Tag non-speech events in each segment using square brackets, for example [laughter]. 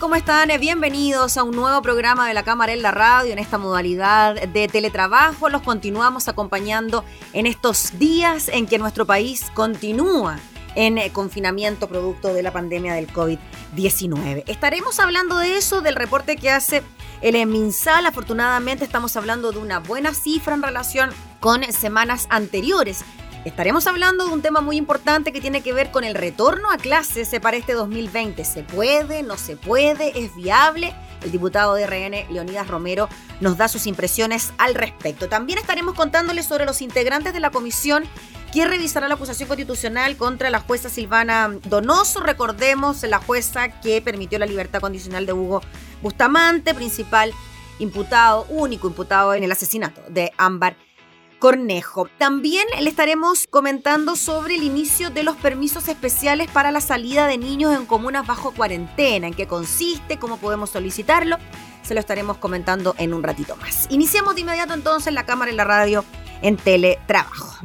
¿Cómo están? Bienvenidos a un nuevo programa de la Cámara en la Radio en esta modalidad de teletrabajo. Los continuamos acompañando en estos días en que nuestro país continúa en confinamiento producto de la pandemia del COVID-19. Estaremos hablando de eso, del reporte que hace el MinSal. Afortunadamente estamos hablando de una buena cifra en relación con semanas anteriores Estaremos hablando de un tema muy importante que tiene que ver con el retorno a clases para este 2020. ¿Se puede? ¿No se puede? ¿Es viable? El diputado de RN, Leonidas Romero, nos da sus impresiones al respecto. También estaremos contándoles sobre los integrantes de la comisión que revisará la acusación constitucional contra la jueza Silvana Donoso. Recordemos la jueza que permitió la libertad condicional de Hugo Bustamante, principal imputado, único imputado en el asesinato de Ámbar Cornejo. También le estaremos comentando sobre el inicio de los permisos especiales para la salida de niños en comunas bajo cuarentena, en qué consiste, cómo podemos solicitarlo. Se lo estaremos comentando en un ratito más. Iniciamos de inmediato entonces la cámara y la radio en teletrabajo.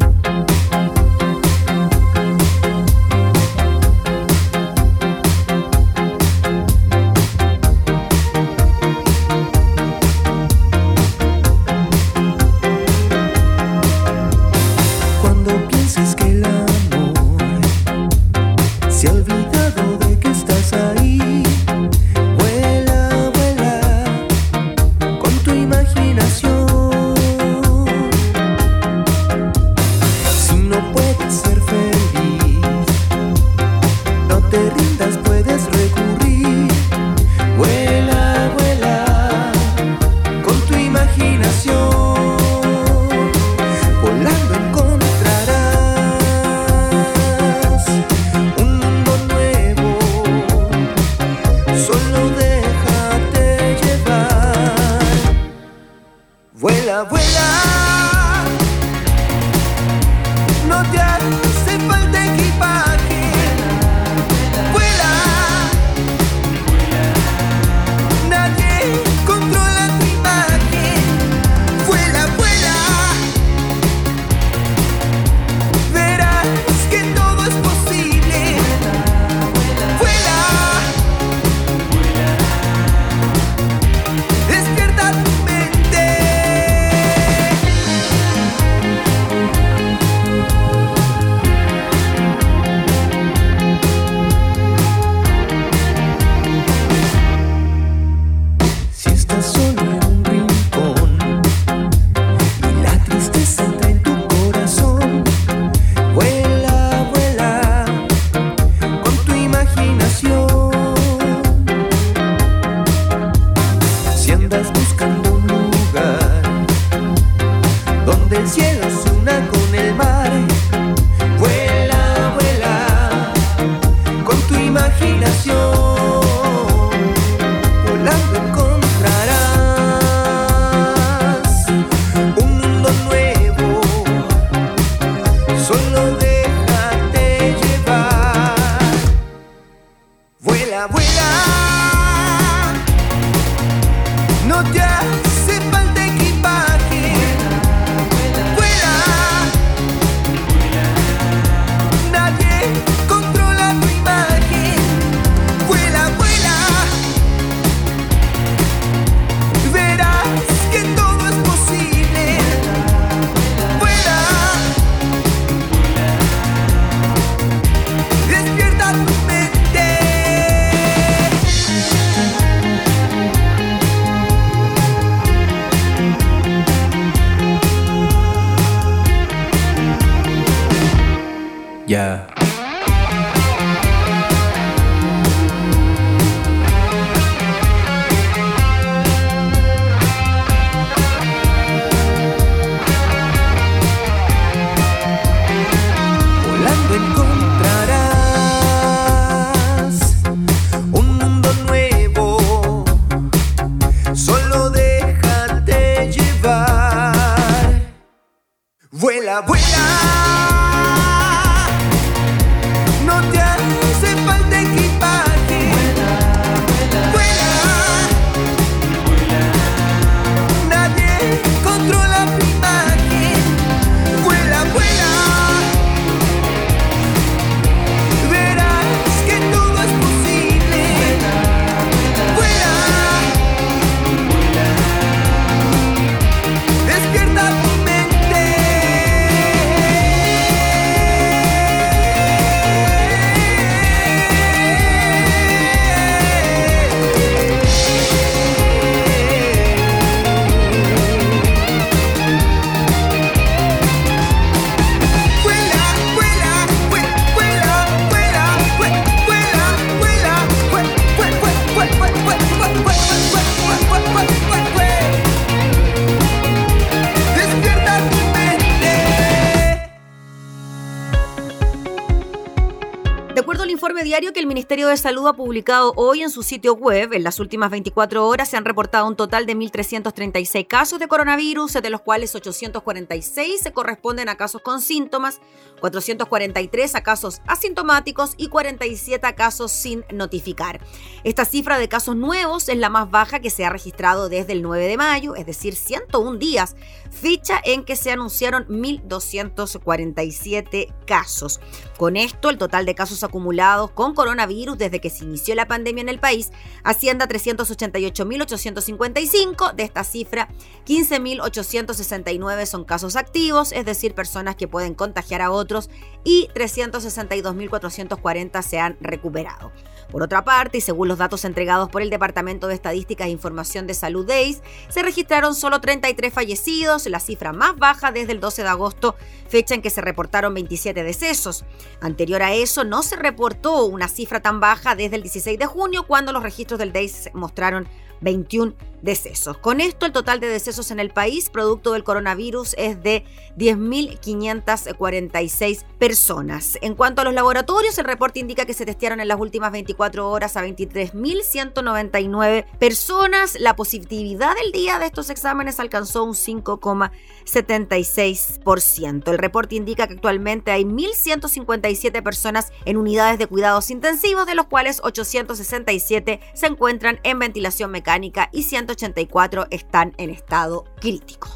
Ministerio de Salud ha publicado hoy en su sitio web, en las últimas 24 horas se han reportado un total de 1.336 casos de coronavirus, de los cuales 846 se corresponden a casos con síntomas, 443 a casos asintomáticos y 47 a casos sin notificar. Esta cifra de casos nuevos es la más baja que se ha registrado desde el 9 de mayo, es decir, 101 días, fecha en que se anunciaron 1.247 casos. Con esto, el total de casos acumulados con coronavirus desde que se inició la pandemia en el país asciende a 388.855. De esta cifra, 15.869 son casos activos, es decir, personas que pueden contagiar a otros, y 362.440 se han recuperado. Por otra parte, y según los datos entregados por el Departamento de Estadísticas e Información de Salud DEIS, se registraron solo 33 fallecidos, la cifra más baja desde el 12 de agosto, fecha en que se reportaron 27 decesos. Anterior a eso, no se reportó una cifra tan baja desde el 16 de junio, cuando los registros del DEIS mostraron 21 decesos. Con esto, el total de decesos en el país, producto del coronavirus, es de 10.546 personas. En cuanto a los laboratorios, el reporte indica que se testearon en las últimas 24 horas a 23.199 personas. La positividad del día de estos exámenes alcanzó un 5,76%. El reporte indica que actualmente hay 1.157 personas en unidades de cuidados intensivos, de los cuales 867 se encuentran en ventilación mecánica y 100 184 están en estado crítico.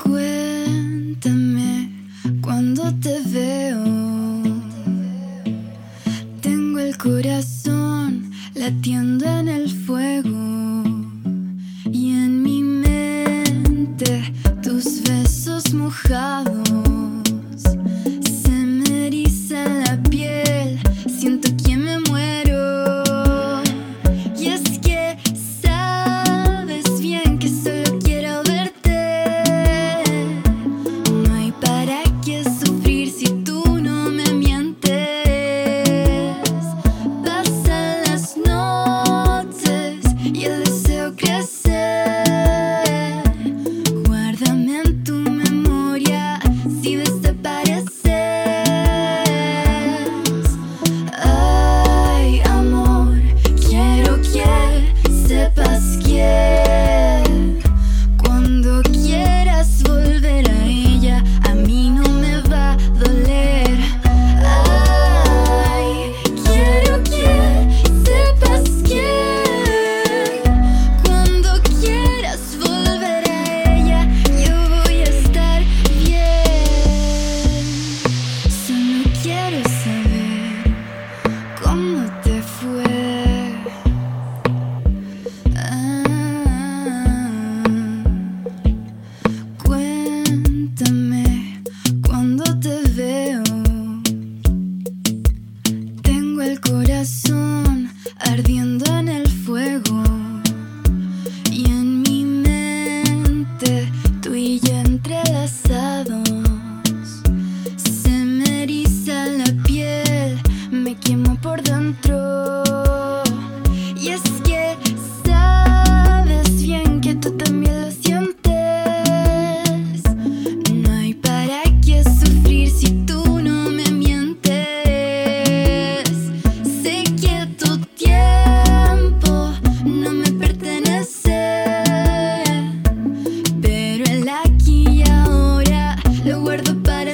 Cuéntame cuando te veo. Tengo el corazón latiendo en el fuego y en mi mente tus besos mojados.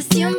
cuestión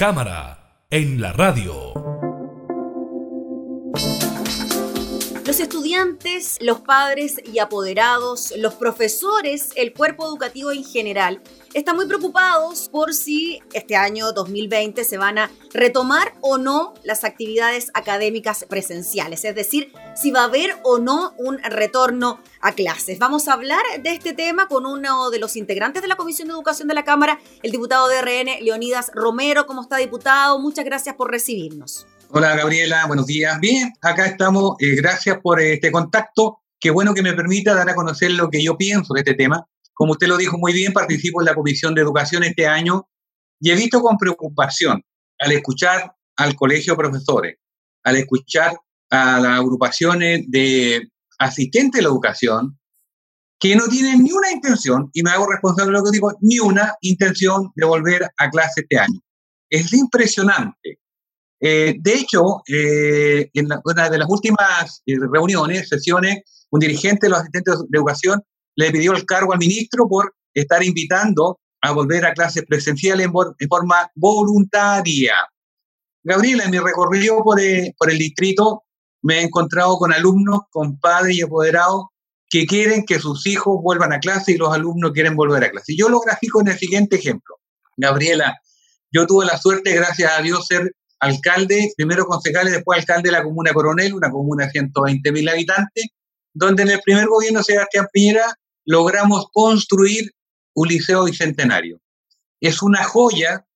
cámara, en la radio. Los estudiantes, los padres y apoderados, los profesores, el cuerpo educativo en general, están muy preocupados por si este año 2020 se van a retomar o no las actividades académicas presenciales, es decir, si va a haber o no un retorno a clases. Vamos a hablar de este tema con uno de los integrantes de la Comisión de Educación de la Cámara, el diputado de RN, Leonidas Romero. ¿Cómo está, diputado? Muchas gracias por recibirnos. Hola, Gabriela. Buenos días. Bien, acá estamos. Eh, gracias por este contacto. Qué bueno que me permita dar a conocer lo que yo pienso de este tema. Como usted lo dijo muy bien, participo en la Comisión de Educación este año y he visto con preocupación al escuchar al colegio de profesores, al escuchar a las agrupaciones de asistentes de la educación, que no tienen ni una intención, y me hago responsable de lo que digo, ni una intención de volver a clase este año. Es impresionante. Eh, de hecho, eh, en una de las últimas eh, reuniones, sesiones, un dirigente de los asistentes de educación le pidió el cargo al ministro por estar invitando a volver a clases presenciales en, forma voluntaria. Gabriela, en mi recorrido por, por el distrito me he encontrado con alumnos, con padres y apoderados que quieren que sus hijos vuelvan a clase y los alumnos quieren volver a clase. Yo lo grafico en el siguiente ejemplo. Gabriela, yo tuve la suerte, gracias a Dios, ser alcalde, primero concejal y después alcalde de la comuna Coronel, una comuna de 120 mil habitantes, donde en el primer gobierno de Sebastián Piñera logramos construir un liceo bicentenario. Es una joya,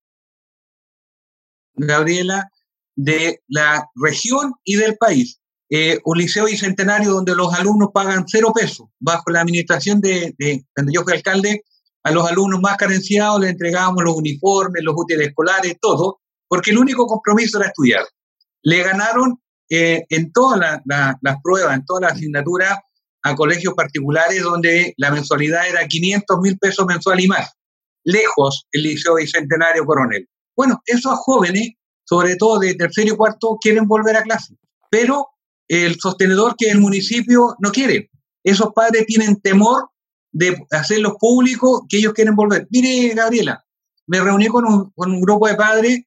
Gabriela, de la región y del país. Eh, un liceo bicentenario donde los alumnos pagan cero pesos. Bajo la administración de, cuando yo fui alcalde, a los alumnos más carenciados les entregábamos los uniformes, los útiles escolares, todo, porque el único compromiso era estudiar. Le ganaron eh, en todas las pruebas, en todas las asignaturas, a colegios particulares donde la mensualidad era 500 mil pesos mensual y más. Lejos el Liceo Bicentenario Coronel. Bueno, esos jóvenes sobre todo de tercero y cuarto, quieren volver a clase. Pero el sostenedor que es el municipio no quiere. Esos padres tienen temor de hacerlo público que ellos quieren volver. Mire, Gabriela, me reuní con un, con un grupo de padres,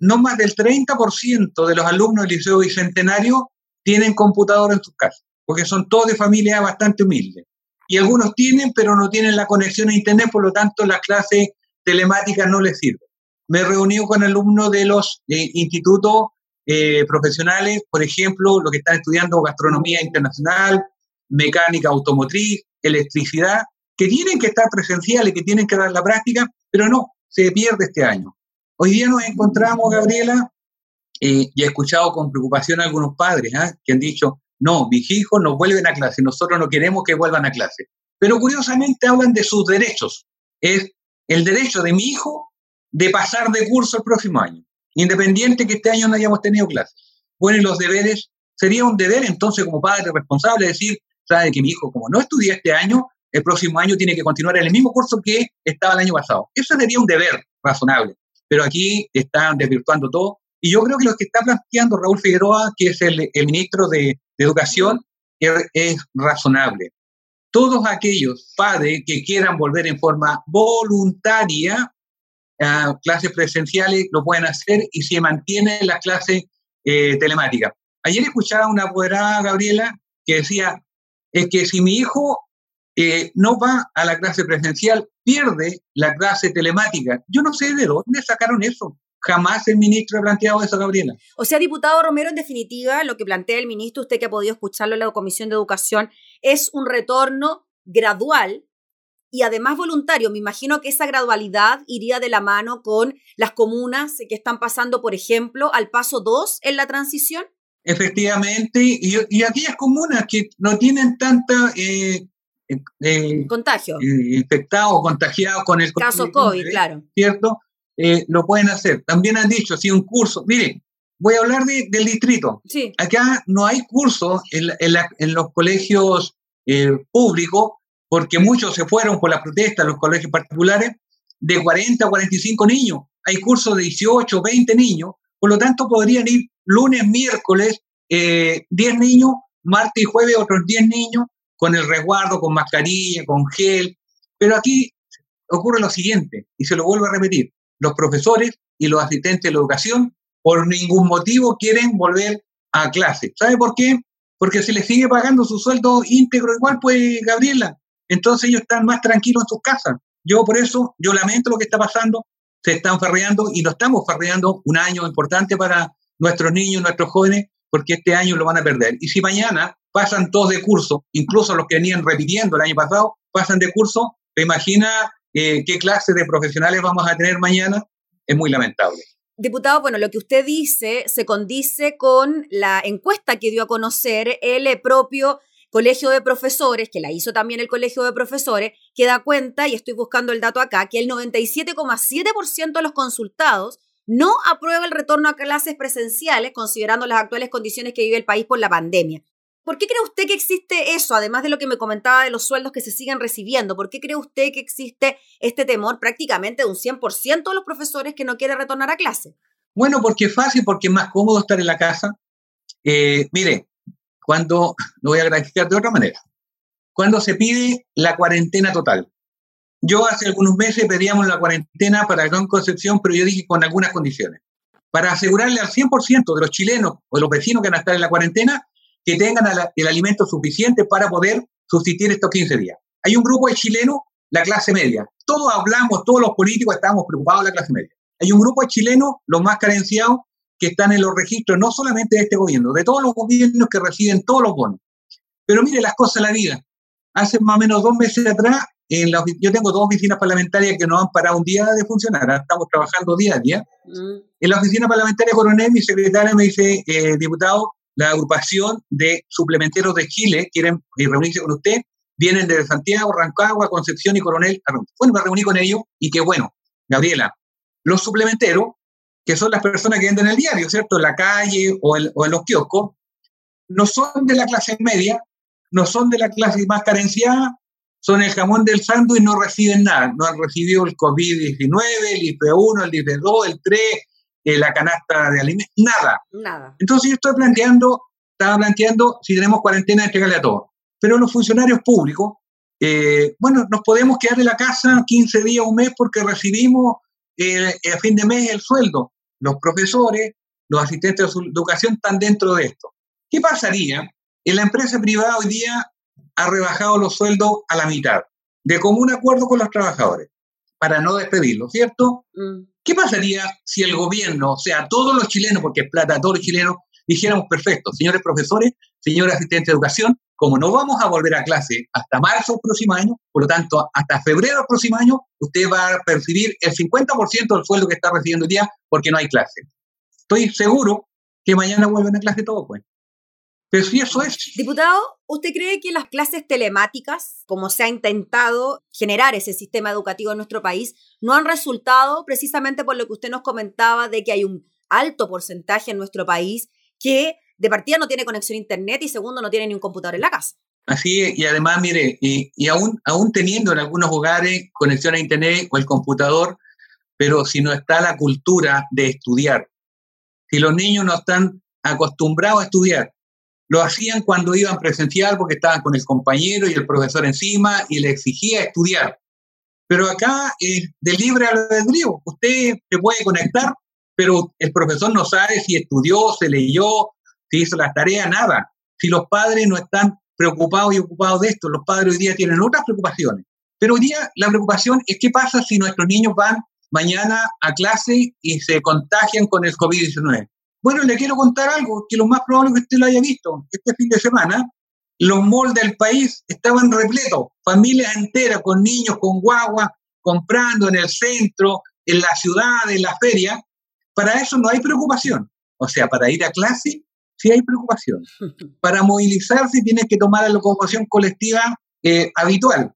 no más del 30% de los alumnos del Liceo Bicentenario tienen computador en sus casas, porque son todos de familias bastante humildes. Y algunos tienen, pero no tienen la conexión a Internet, por lo tanto las clases telemáticas no les sirven me he reunido con alumnos de los eh, institutos eh, profesionales, por ejemplo, los que están estudiando gastronomía internacional, mecánica automotriz, electricidad, que tienen que estar presenciales, que tienen que dar la práctica, pero no, se pierde este año. Hoy día nos encontramos, Gabriela, eh, y he escuchado con preocupación a algunos padres ¿ah? que han dicho, no, mis hijos no vuelven a clase, nosotros no queremos que vuelvan a clase. Pero curiosamente hablan de sus derechos. Es el derecho de mi hijo de pasar de curso el próximo año, independiente que este año no hayamos tenido clases. Bueno, y los deberes, sería un deber entonces como padre responsable decir, sabe que mi hijo como no estudia este año, el próximo año tiene que continuar en el mismo curso que estaba el año pasado. Eso sería un deber razonable, pero aquí están desvirtuando todo. Y yo creo que lo que está planteando Raúl Figueroa, que es el, ministro de, Educación, es razonable. Todos aquellos padres que quieran volver en forma voluntaria clases presenciales lo pueden hacer y se mantiene la clase eh, telemática. Ayer escuchaba una apoderada, Gabriela, que decía, es que si mi hijo eh, no va a la clase presencial, pierde la clase telemática. Yo no sé de dónde sacaron eso. Jamás el ministro ha planteado eso, Gabriela. O sea, diputado Romero, en definitiva, lo que plantea el ministro, usted que ha podido escucharlo en la Comisión de Educación, es un retorno gradual y además voluntario. Me imagino que esa gradualidad iría de la mano con las comunas que están pasando, por ejemplo, al paso 2 en la transición. Efectivamente, y, aquellas comunas que no tienen tanta... Eh, eh, Contagio. Eh, infectados, contagiados con el caso COVID, claro. ¿Cierto? lo pueden hacer. También han dicho, si un curso, mire, voy a hablar del distrito. Sí. Acá no hay cursos en, en los colegios públicos porque muchos se fueron por la protesta a los colegios particulares, de 40 a 45 niños. Hay cursos de 18, 20 niños, por lo tanto podrían ir lunes, miércoles, 10 eh, niños, martes y jueves otros 10 niños, con el resguardo, con mascarilla, con gel. Pero aquí ocurre lo siguiente, y se lo vuelvo a repetir, los profesores y los asistentes de la educación por ningún motivo quieren volver a clase. ¿Sabe por qué? Porque se les sigue pagando su sueldo íntegro igual, pues, Gabriela entonces ellos están más tranquilos en sus casas. Yo por eso, yo lamento lo que está pasando, se están farreando y no estamos farreando un año importante para nuestros niños, nuestros jóvenes, porque este año lo van a perder. Y si mañana pasan todos de curso, incluso los que venían repitiendo el año pasado, pasan de curso, ¿te imaginas eh, qué clase de profesionales vamos a tener mañana? Es muy lamentable. Diputado, bueno, lo que usted dice se condice con la encuesta que dio a conocer el propio Colegio de Profesores, que la hizo también el Colegio de Profesores, que da cuenta, y estoy buscando el dato acá, que el 97,7% de los consultados no aprueba el retorno a clases presenciales, considerando las actuales condiciones que vive el país por la pandemia. ¿Por qué cree usted que existe eso, además de lo que me comentaba de los sueldos que se siguen recibiendo? ¿Por qué cree usted que existe este temor prácticamente de un 100% de los profesores que no quiere retornar a clase? Bueno, porque es fácil, porque es más cómodo estar en la casa. Eh, mire, cuando, [laughs] lo voy a graficar de otra manera, cuando se pide la cuarentena total. Yo hace algunos meses pedíamos la cuarentena para Gran Concepción, pero yo dije con algunas condiciones. Para asegurarle al 100% de los chilenos o de los vecinos que van a estar en la cuarentena que tengan el alimento suficiente para poder subsistir estos 15 días. Hay un grupo de chilenos, la clase media. Todos hablamos, todos los políticos estamos preocupados de la clase media. Hay un grupo de chilenos, los más carenciados, que están en los registros, no solamente de este gobierno, de todos los gobiernos que reciben todos los bonos. Pero mire las cosas de la vida. Hace más o menos dos meses atrás, en la, yo tengo dos oficinas parlamentarias que no han parado un día de funcionar, estamos trabajando día a día. Mm. En la oficina parlamentaria Coronel, mi secretaria me dice, eh, diputado, la agrupación de suplementeros de Chile quieren eh, reunirse con usted, vienen de Santiago, Rancagua, Concepción y Coronel. Bueno, me reuní con ellos y qué bueno, Gabriela, los suplementeros que son las personas que venden el diario, ¿cierto? En la calle o, en los kioscos, no son de la clase media, no son de la clase más carenciada, son el jamón del sándwich y no reciben nada. No han recibido el COVID-19, el IP1, el IP2, el 3, eh, la canasta de alimentos, nada. Nada. Entonces yo estoy planteando, estaba planteando si tenemos cuarentena, entregarle a todos. Pero los funcionarios públicos, eh, bueno, nos podemos quedar en la casa 15 días, un mes, porque recibimos eh, a fin de mes el sueldo los profesores, los asistentes de educación están dentro de esto. ¿Qué pasaría? En la empresa privada hoy día ha rebajado los sueldos a la mitad, de común acuerdo con los trabajadores, para no despedirlos, ¿cierto? Mm. ¿Qué pasaría si el gobierno, o sea, todos los chilenos, porque es plata todos los chilenos, dijéramos, perfecto, señores profesores, señores asistentes de educación, como no vamos a volver a clase hasta marzo del próximo año, por lo tanto, hasta febrero del próximo año, usted va a percibir el 50% del sueldo que está recibiendo hoy día porque no hay clase. Estoy seguro que mañana vuelven a clase todo, pues. Pero si eso es. Diputado, ¿usted cree que las clases telemáticas, como se ha intentado generar ese sistema educativo en nuestro país, no han resultado precisamente por lo que usted nos comentaba de que hay un alto porcentaje en nuestro país que de partida no tiene conexión a internet y segundo no tiene ni un computador en la casa. Así es, y además, mire, y, y aún, aún teniendo en algunos hogares conexión a internet o el computador, pero si no está la cultura de estudiar, si los niños no están acostumbrados a estudiar, lo hacían cuando iban presencial porque estaban con el compañero y el profesor encima y le exigía estudiar. Pero acá es de libre albedrío. Usted se puede conectar, pero el profesor no sabe si estudió, se leyó, si hizo las tareas, nada. si los padres no están preocupados y ocupados de esto. Los padres hoy día tienen otras preocupaciones. Pero hoy día la preocupación es qué pasa si nuestros niños van mañana a clase y se contagian con el COVID-19. Bueno, le quiero contar algo, que lo más probable es que usted lo haya visto. Este fin de semana, los malls del país estaban repletos, familias enteras con niños, con guagua, comprando en el centro, en la ciudad, en la feria. Para eso no hay preocupación. O sea, para ir a clase sí hay preocupación. [laughs] Para movilizarse tienes que tomar la locomoción colectiva eh, habitual.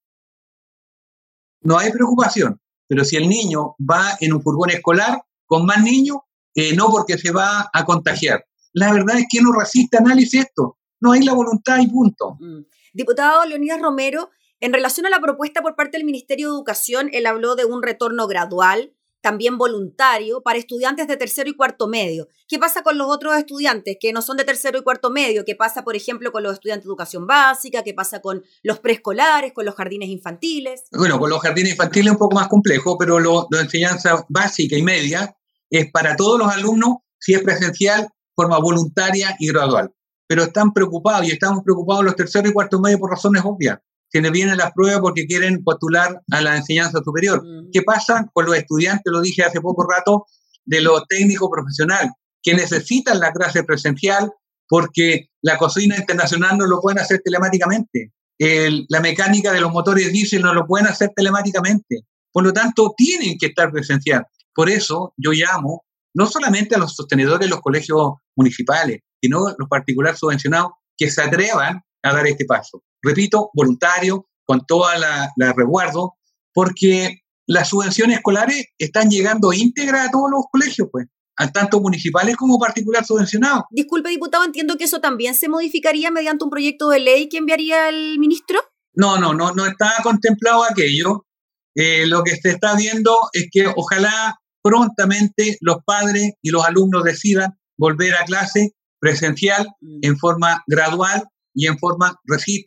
No hay preocupación. Pero si el niño va en un furgón escolar con más niños, eh, no porque se va a contagiar. La verdad es que no resiste análisis esto. No hay la voluntad y punto. Mm. Diputado Leonidas Romero, en relación a la propuesta por parte del Ministerio de Educación, él habló de un retorno gradual también voluntario para estudiantes de tercero y cuarto medio. ¿Qué pasa con los otros estudiantes que no son de tercero y cuarto medio? ¿Qué pasa, por ejemplo, con los estudiantes de educación básica? ¿Qué pasa con los preescolares, con los jardines infantiles? Bueno, con los jardines infantiles es un poco más complejo, pero lo, de enseñanza básica y media es para todos los alumnos, si es presencial, forma voluntaria y gradual. Pero están preocupados y estamos preocupados los terceros y cuartos medios por razones obvias quienes vienen las pruebas porque quieren postular a la enseñanza superior. Mm. ¿Qué pasa con los estudiantes, lo dije hace poco rato, de lo técnico profesional, que necesitan la clase presencial porque la cocina internacional no lo pueden hacer telemáticamente, la mecánica de los motores diésel no lo pueden hacer telemáticamente. Por lo tanto, tienen que estar presencial. Por eso yo llamo no solamente a los sostenedores de los colegios municipales, sino a los particulares subvencionados que se atrevan a dar este paso repito, voluntario, con toda la, resguardo, porque las subvenciones escolares están llegando íntegra a todos los colegios, pues, a tanto municipales como particular subvencionados. Disculpe, diputado, entiendo que eso también se modificaría mediante un proyecto de ley que enviaría el ministro. No, no, no, no está contemplado aquello. Eh, lo que se está viendo es que ojalá prontamente los padres y los alumnos decidan volver a clase presencial mm. en forma gradual y en forma,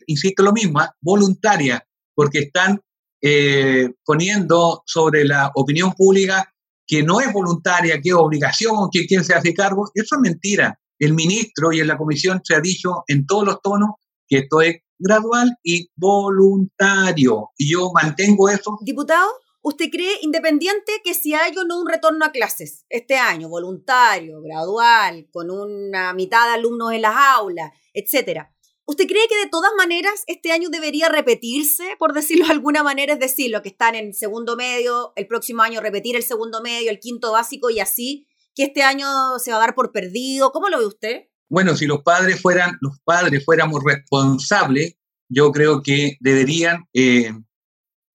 insisto lo mismo, ¿ah? voluntaria, porque están eh, poniendo sobre la opinión pública que no es voluntaria, que es obligación, que quien se hace cargo. Eso es mentira. El ministro y en la comisión se ha dicho en todos los tonos que esto es gradual y voluntario. Y yo mantengo eso. Diputado, ¿usted cree independiente que si hay o no un retorno a clases este año, voluntario, gradual, con una mitad de alumnos en las aulas, etcétera? ¿Usted cree que de todas maneras este año debería repetirse, por decirlo de alguna manera? Es decir, los que están en segundo medio, el próximo año repetir el segundo medio, el quinto básico y así, que este año se va a dar por perdido. ¿Cómo lo ve usted? Bueno, si los padres fueran, los padres fuéramos responsables, yo creo que deberían, eh,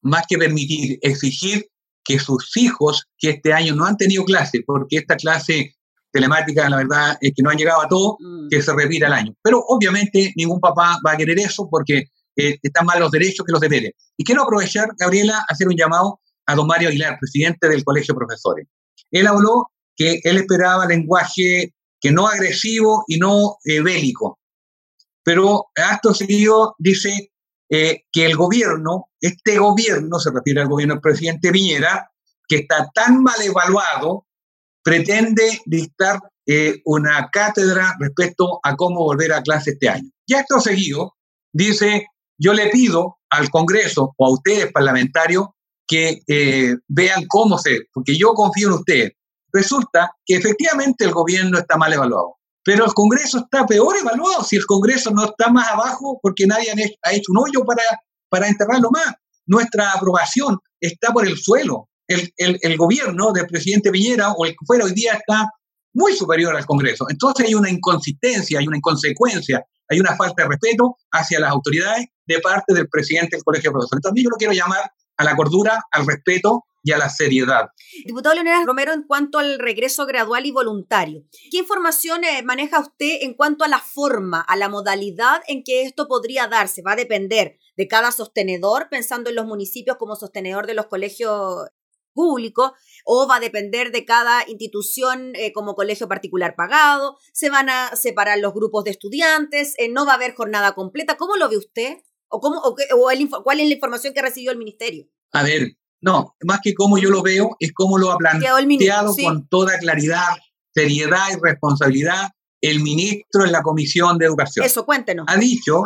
más que permitir, exigir que sus hijos que este año no han tenido clase, porque esta clase telemática, la verdad es que no han llegado a todo, mm. que se repita el año. Pero obviamente ningún papá va a querer eso porque eh, están más los derechos que los deberes. Y quiero aprovechar, Gabriela, hacer un llamado a don Mario Aguilar, presidente del Colegio de Profesores. Él habló que él esperaba lenguaje que no agresivo y no eh, bélico. Pero acto seguido dice eh, que el gobierno, este gobierno, se refiere al gobierno del presidente Piñera, que está tan mal evaluado pretende dictar eh, una cátedra respecto a cómo volver a clase este año. Ya esto seguido, dice, yo le pido al Congreso o a ustedes parlamentarios que eh, vean cómo se, porque yo confío en ustedes. Resulta que efectivamente el gobierno está mal evaluado, pero el Congreso está peor evaluado si el Congreso no está más abajo porque nadie ha hecho un hoyo para, para enterrarlo más. Nuestra aprobación está por el suelo el, gobierno del presidente Piñera o el que fuera hoy día está muy superior al Congreso. Entonces hay una inconsistencia, hay una inconsecuencia, hay una falta de respeto hacia las autoridades de parte del presidente del Colegio de Profesores. También yo lo quiero llamar a la cordura, al respeto y a la seriedad. Diputado Leonel Romero, en cuanto al regreso gradual y voluntario, ¿qué información eh, maneja usted en cuanto a la forma, a la modalidad en que esto podría darse? ¿Va a depender de cada sostenedor, pensando en los municipios como sostenedor de los colegios público o va a depender de cada institución eh, como colegio particular pagado, se van a separar los grupos de estudiantes, eh, no va a haber jornada completa. ¿Cómo lo ve usted? ¿O, cómo, o, cuál es la información que recibió el ministerio? A ver, no, más que cómo yo lo veo, es cómo lo ha planteado con toda claridad, seriedad y responsabilidad el ministro en la Comisión de Educación. Eso, cuéntenos. Ha dicho,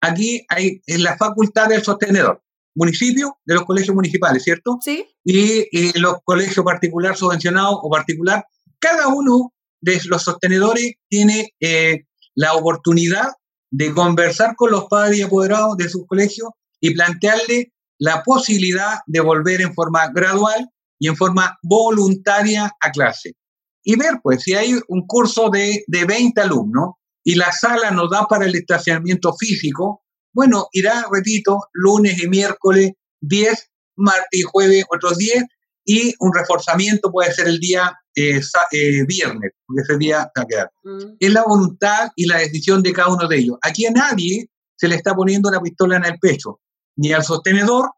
aquí hay en la facultad del sostenedor, municipio de los colegios municipales, ¿cierto? Sí. Y, los colegios particular subvencionados o particular, cada uno de los sostenedores tiene eh, la oportunidad de conversar con los padres y apoderados de sus colegios y plantearle la posibilidad de volver en forma gradual y en forma voluntaria a clase. Y ver, pues, si hay un curso de, de 20 alumnos y la sala nos da para el estacionamiento físico, bueno, irá, repito, lunes y miércoles 10, martes y jueves otros 10 y un reforzamiento puede ser el día eh, eh, viernes, porque ese día va a quedar. Mm. Es la voluntad y la decisión de cada uno de ellos. Aquí a nadie se le está poniendo una pistola en el pecho, ni al sostenedor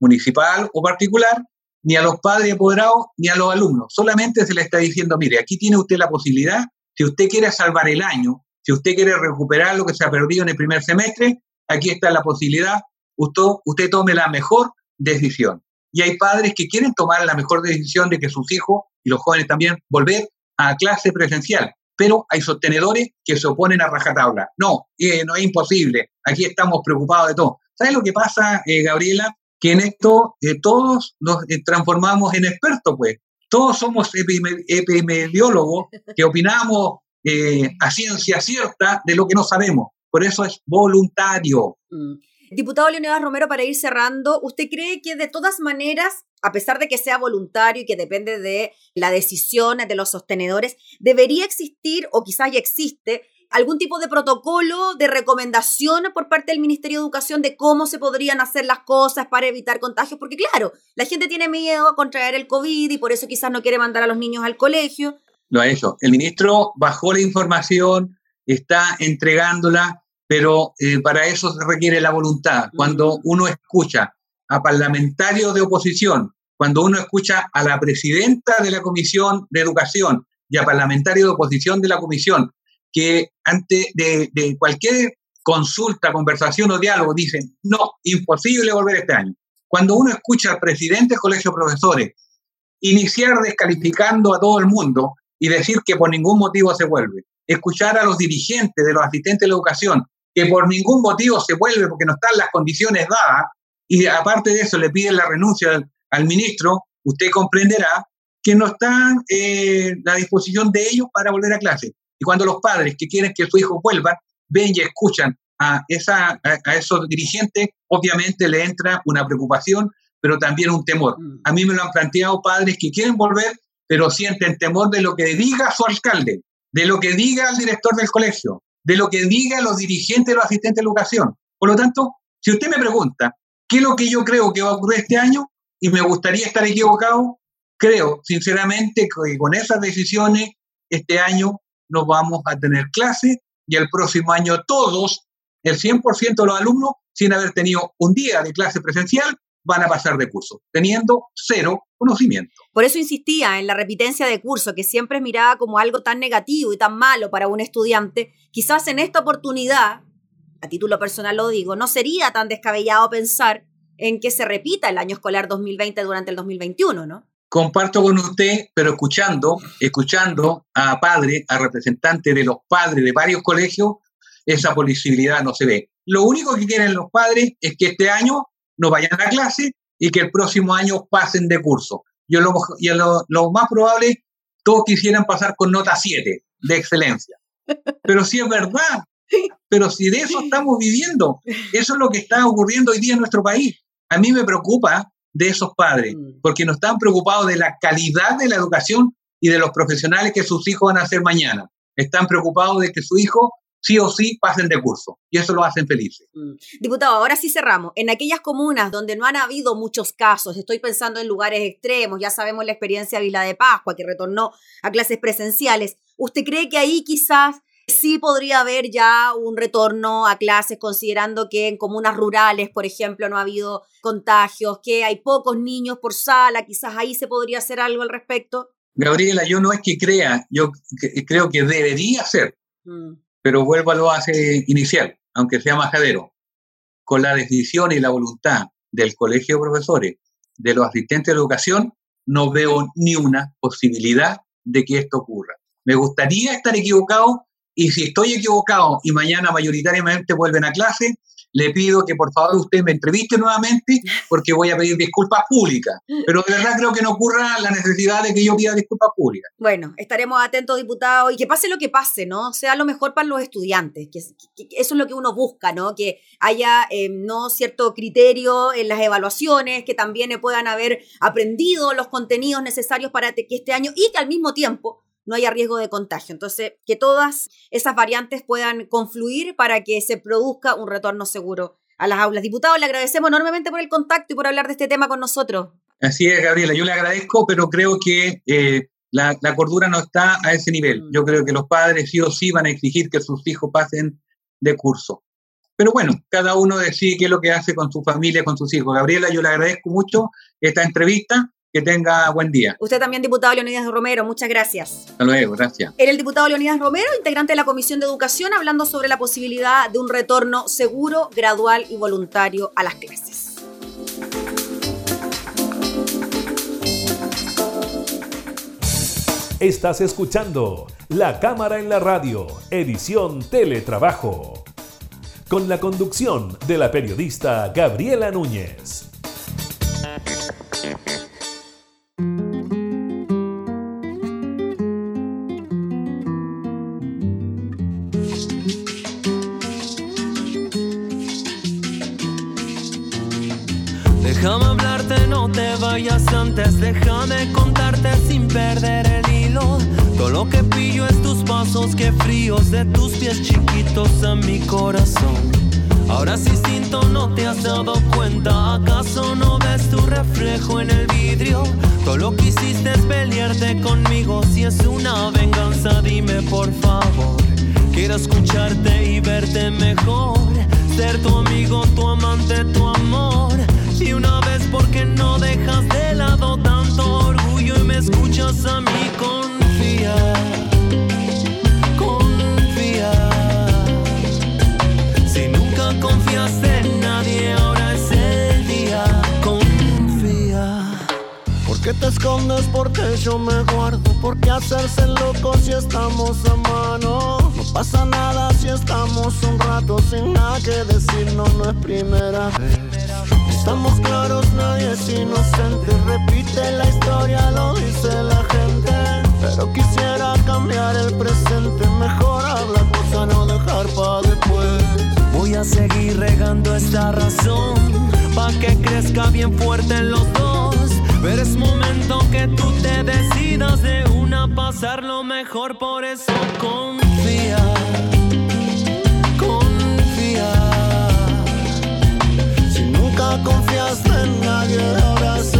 municipal o particular, ni a los padres apoderados, ni a los alumnos. Solamente se le está diciendo, mire, aquí tiene usted la posibilidad, si usted quiere salvar el año, si usted quiere recuperar lo que se ha perdido en el primer semestre, aquí está la posibilidad, usted, usted tome la mejor decisión. Y hay padres que quieren tomar la mejor decisión de que sus hijos y los jóvenes también volver a clase presencial. Pero hay sostenedores que se oponen a rajatabla. No, eh, no es imposible. Aquí estamos preocupados de todo. ¿Sabes lo que pasa, eh, Gabriela? Que en esto eh, todos nos transformamos en expertos, pues. Todos somos epidemiólogos que opinamos a ciencia cierta de lo que no sabemos. Por eso es voluntario. Mm. Diputado Leonidas Romero, para ir cerrando, ¿usted cree que de todas maneras, a pesar de que sea voluntario y que depende de la decisión de los sostenedores, debería existir, o quizás ya existe, algún tipo de protocolo, de recomendación por parte del Ministerio de Educación de cómo se podrían hacer las cosas para evitar contagios? Porque claro, la gente tiene miedo a contraer el COVID y por eso quizás no quiere mandar a los niños al colegio. Lo ha hecho. El ministro bajó la información, está entregándola pero eh, para eso se requiere la voluntad. Cuando uno escucha a parlamentarios de oposición, cuando uno escucha a la presidenta de la Comisión de Educación y a parlamentarios de oposición de la Comisión, que ante de, de cualquier consulta, conversación o diálogo dicen, no, imposible volver este año. Cuando uno escucha al presidente del Colegio de Profesores iniciar descalificando a todo el mundo y decir que por ningún motivo se vuelve, escuchar a los dirigentes de los asistentes de la educación que por ningún motivo se vuelve porque no están las condiciones dadas, y aparte de eso le piden la renuncia al, ministro, usted comprenderá que no está eh, la disposición de ellos para volver a clase. Y cuando los padres que quieren que su hijo vuelva, ven y escuchan a, esa, a, esos dirigentes, obviamente le entra una preocupación, pero también un temor. Mm. A mí me lo han planteado padres que quieren volver, pero sienten temor de lo que diga su alcalde, de lo que diga el director del colegio, de lo que digan los dirigentes de los asistentes de educación. Por lo tanto, si usted me pregunta, ¿qué es lo que yo creo que va a ocurrir este año? Y me gustaría estar equivocado, creo sinceramente que con esas decisiones este año nos vamos a tener clase y el próximo año todos, el 100% de los alumnos, sin haber tenido un día de clase presencial, van a pasar de curso, teniendo cero conocimiento. Por eso insistía en la repitencia de curso, que siempre es mirada como algo tan negativo y tan malo para un estudiante. Quizás en esta oportunidad, a título personal lo digo, no sería tan descabellado pensar en que se repita el año escolar 2020 durante el 2021, ¿no? Comparto con usted, pero escuchando, escuchando a padres, a representantes de los padres de varios colegios, esa posibilidad no se ve. Lo único que quieren los padres es que este año no vayan a clase y que el próximo año pasen de curso. Yo lo, y lo, más probable, todos quisieran pasar con nota 7 de excelencia. Pero si es verdad, pero si de eso estamos viviendo, eso es lo que está ocurriendo hoy día en nuestro país. A mí me preocupa de esos padres, mm. porque no están preocupados de la calidad de la educación y de los profesionales que sus hijos van a hacer mañana. Están preocupados de que su hijo sí o sí pasen de curso y eso lo hacen felices. Mm. Diputado, ahora sí cerramos. En aquellas comunas donde no han habido muchos casos, estoy pensando en lugares extremos, ya sabemos la experiencia de Vila de Pascua, que retornó a clases presenciales, ¿usted cree que ahí quizás sí podría haber ya un retorno a clases, considerando que en comunas rurales, por ejemplo, no ha habido contagios, que hay pocos niños por sala, quizás ahí se podría hacer algo al respecto? Gabriela, yo no es que crea, yo creo que debería ser. Mm pero vuelvo a lo base inicial, aunque sea majadero, con la decisión y la voluntad del colegio de profesores, de los asistentes de educación, no veo ni una posibilidad de que esto ocurra. Me gustaría estar equivocado, y si estoy equivocado y mañana mayoritariamente vuelven a clase, le pido que por favor usted me entreviste nuevamente porque voy a pedir disculpas públicas. Pero de verdad creo que no ocurra la necesidad de que yo pida disculpas públicas. Bueno, estaremos atentos, diputado, y que pase lo que pase, ¿no? Sea lo mejor para los estudiantes, que, eso es lo que uno busca, ¿no? Que haya eh, no cierto criterio en las evaluaciones, que también puedan haber aprendido los contenidos necesarios para que este año y que al mismo tiempo no haya riesgo de contagio. Entonces, que todas esas variantes puedan confluir para que se produzca un retorno seguro a las aulas. Diputado, le agradecemos enormemente por el contacto y por hablar de este tema con nosotros. Así es, Gabriela, yo le agradezco, pero creo que eh, la, cordura no está a ese nivel. Mm. Yo creo que los padres sí o sí van a exigir que sus hijos pasen de curso. Pero bueno, cada uno decide qué es lo que hace con su familia, con sus hijos. Gabriela, yo le agradezco mucho esta entrevista que tenga buen día. Usted también, diputado Leonidas Romero, muchas gracias. Hasta luego, gracias. Era el diputado Leonidas Romero, integrante de la Comisión de Educación, hablando sobre la posibilidad de un retorno seguro, gradual y voluntario a las clases. Estás escuchando La Cámara en la Radio, edición Teletrabajo, con la conducción de la periodista Gabriela Núñez. Antes, déjame contarte sin perder el hilo. Todo lo que pillo es tus pasos, que fríos de tus pies chiquitos a mi corazón. Ahora sí siento, no te has dado cuenta. ¿Acaso no ves tu reflejo en el vidrio? Todo lo que hiciste es pelearte conmigo. Si es una venganza, dime por favor. Quiero escucharte y verte mejor. Ser tu amigo, tu amante, tu amor. Porque no dejas de lado tanto orgullo y me escuchas a mí confía, confía. Si nunca confiaste en nadie, ahora es el día, confía. ¿Por qué te escondes? Porque yo me guardo. ¿Por qué hacerse loco si estamos a mano? No pasa nada si estamos un rato sin nada que decir, no, no es primera vez. Estamos claros, nadie es inocente. Repite la historia, lo dice la gente. Pero quisiera cambiar el presente. Mejor habla cosa, no dejar para después. Voy a seguir regando esta razón. Pa' que crezca bien fuerte en los dos. Pero es momento que tú te decidas de una pasar lo mejor, por eso confía. Confiaste en nadie, ahora es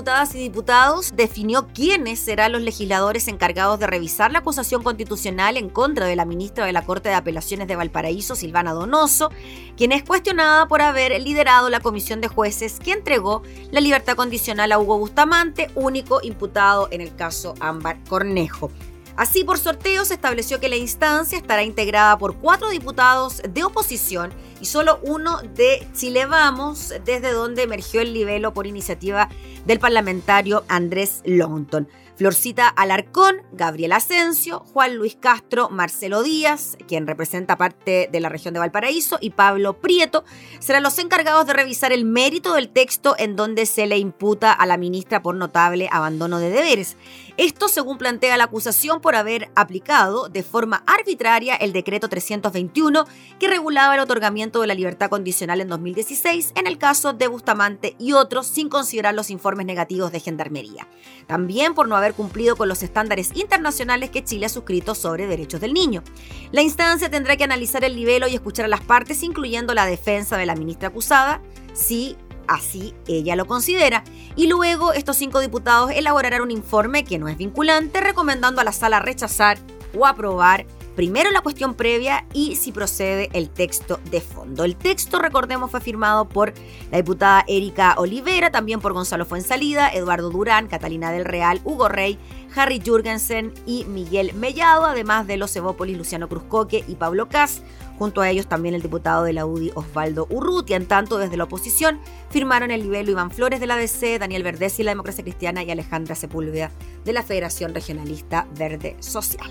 Diputadas y Diputados definió quiénes serán los legisladores encargados de revisar la acusación constitucional en contra de la ministra de la Corte de Apelaciones de Valparaíso, Silvana Donoso, quien es cuestionada por haber liderado la comisión de jueces que entregó la libertad condicional a Hugo Bustamante, único imputado en el caso Ámbar Cornejo. Así, por sorteo se estableció que la instancia estará integrada por cuatro diputados de oposición y solo uno de Chile Vamos, desde donde emergió el libelo por iniciativa del parlamentario Andrés Longton. Florcita Alarcón, Gabriel Asensio, Juan Luis Castro, Marcelo Díaz, quien representa parte de la región de Valparaíso, y Pablo Prieto serán los encargados de revisar el mérito del texto en donde se le imputa a la ministra por notable abandono de deberes. Esto según plantea la acusación por haber aplicado de forma arbitraria el decreto 321 que regulaba el otorgamiento de la libertad condicional en 2016 en el caso de Bustamante y otros sin considerar los informes negativos de Gendarmería. También por no haber cumplido con los estándares internacionales que Chile ha suscrito sobre derechos del niño. La instancia tendrá que analizar el nivel y escuchar a las partes, incluyendo la defensa de la ministra acusada, si así ella lo considera, y luego estos cinco diputados elaborarán un informe que no es vinculante, recomendando a la sala rechazar o aprobar primero la cuestión previa y si procede el texto de fondo. El texto, recordemos, fue firmado por la diputada Erika Olivera, también por Gonzalo Fuensalida, Eduardo Durán, Catalina del Real, Hugo Rey, Harry Jurgensen y Miguel Mellado, además de los Evópolis Luciano Cruzcoque y Pablo Cas. Junto a ellos también el diputado de la UDI Osvaldo Urrutia. En tanto, desde la oposición firmaron el nivel Iván Flores de la DC, Daniel Verdez y la Democracia Cristiana y Alejandra Sepúlveda de la Federación Regionalista Verde Social.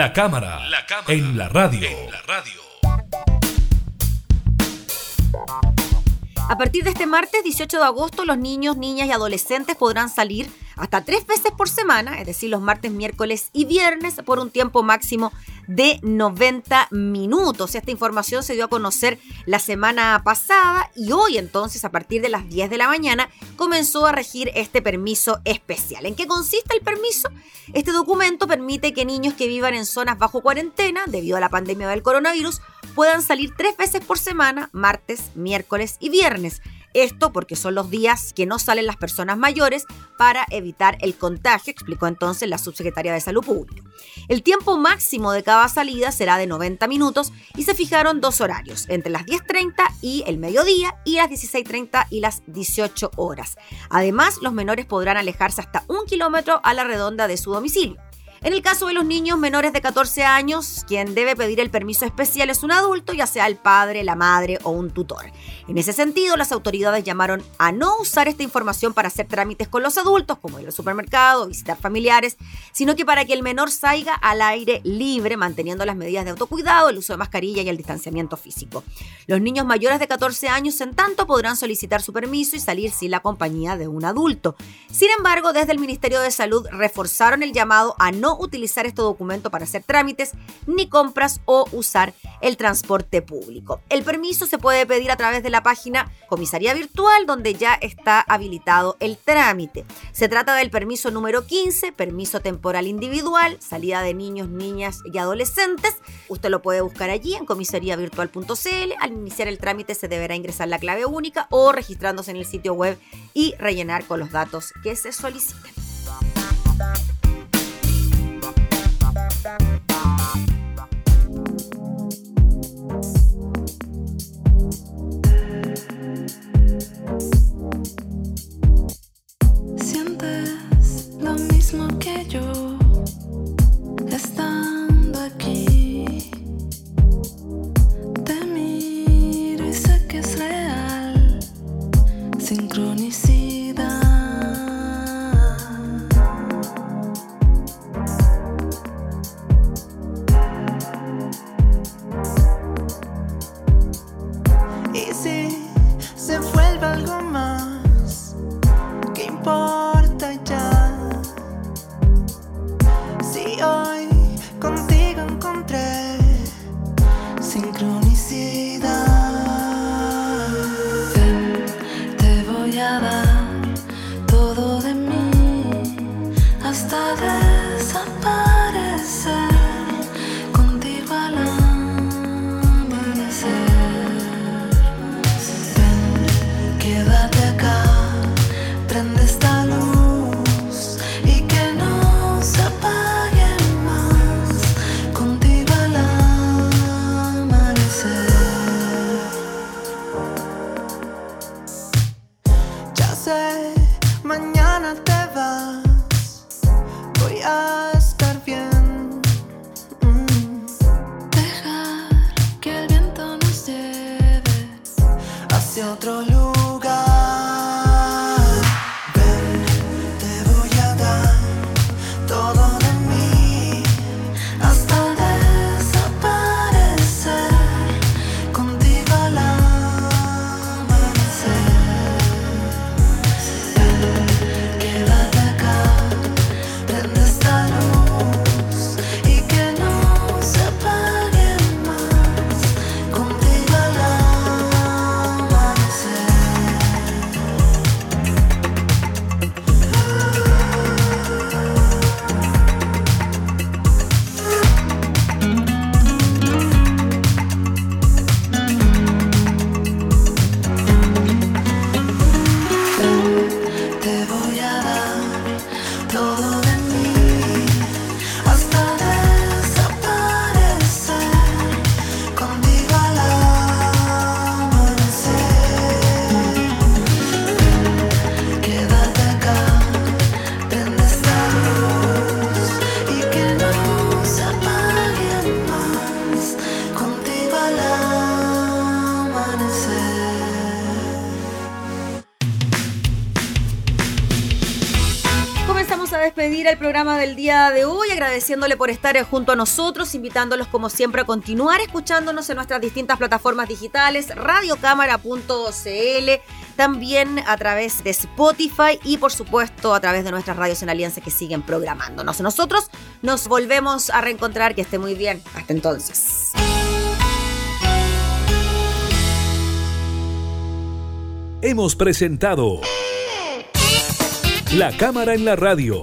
La cámara, en la radio. A partir de este martes 18 de agosto, los niños, niñas y adolescentes podrán salir hasta tres veces por semana, es decir, los martes, miércoles y viernes, por un tiempo máximo de 90 minutos. Esta información se dio a conocer la semana pasada y hoy entonces, a partir de las 10 de la mañana, comenzó a regir este permiso especial. ¿En qué consiste el permiso? Este documento permite que niños que vivan en zonas bajo cuarentena, debido a la pandemia del coronavirus, puedan salir tres veces por semana, martes, miércoles y viernes. Esto porque son los días que no salen las personas mayores para evitar el contagio, explicó entonces la subsecretaria de Salud Pública. El tiempo máximo de cada salida será de 90 minutos y se fijaron dos horarios, entre las 10.30 y el mediodía y las 16.30 y las 18 horas. Además, los menores podrán alejarse hasta un kilómetro a la redonda de su domicilio. En el caso de los niños menores de 14 años, quien debe pedir el permiso especial es un adulto, ya sea el padre, la madre o un tutor. En ese sentido, las autoridades llamaron a no usar esta información para hacer trámites con los adultos, como ir al supermercado, visitar familiares, sino que para que el menor salga al aire libre, manteniendo las medidas de autocuidado, el uso de mascarilla y el distanciamiento físico. Los niños mayores de 14 años, en tanto, podrán solicitar su permiso y salir sin la compañía de un adulto. Sin embargo, desde el Ministerio de Salud reforzaron el llamado a no utilizar este documento para hacer trámites, ni compras o usar el transporte público. El permiso se puede pedir a través de la página Comisaría Virtual, donde ya está habilitado el trámite. Se trata del permiso número 15, permiso temporal individual, salida de niños, niñas y adolescentes. Usted lo puede buscar allí en comisariavirtual.cl. Al iniciar el trámite se deberá ingresar la clave única o registrándose en el sitio web y rellenar con los datos que se soliciten. mismo que yo. Programa del día de hoy, agradeciéndole por estar junto a nosotros, invitándolos como siempre a continuar escuchándonos en nuestras distintas plataformas digitales, radiocámara.cl, también a través de Spotify y por supuesto a través de nuestras radios en alianza que siguen programándonos. Nosotros nos volvemos a reencontrar, que esté muy bien. Hasta entonces. Hemos presentado La Cámara en la Radio,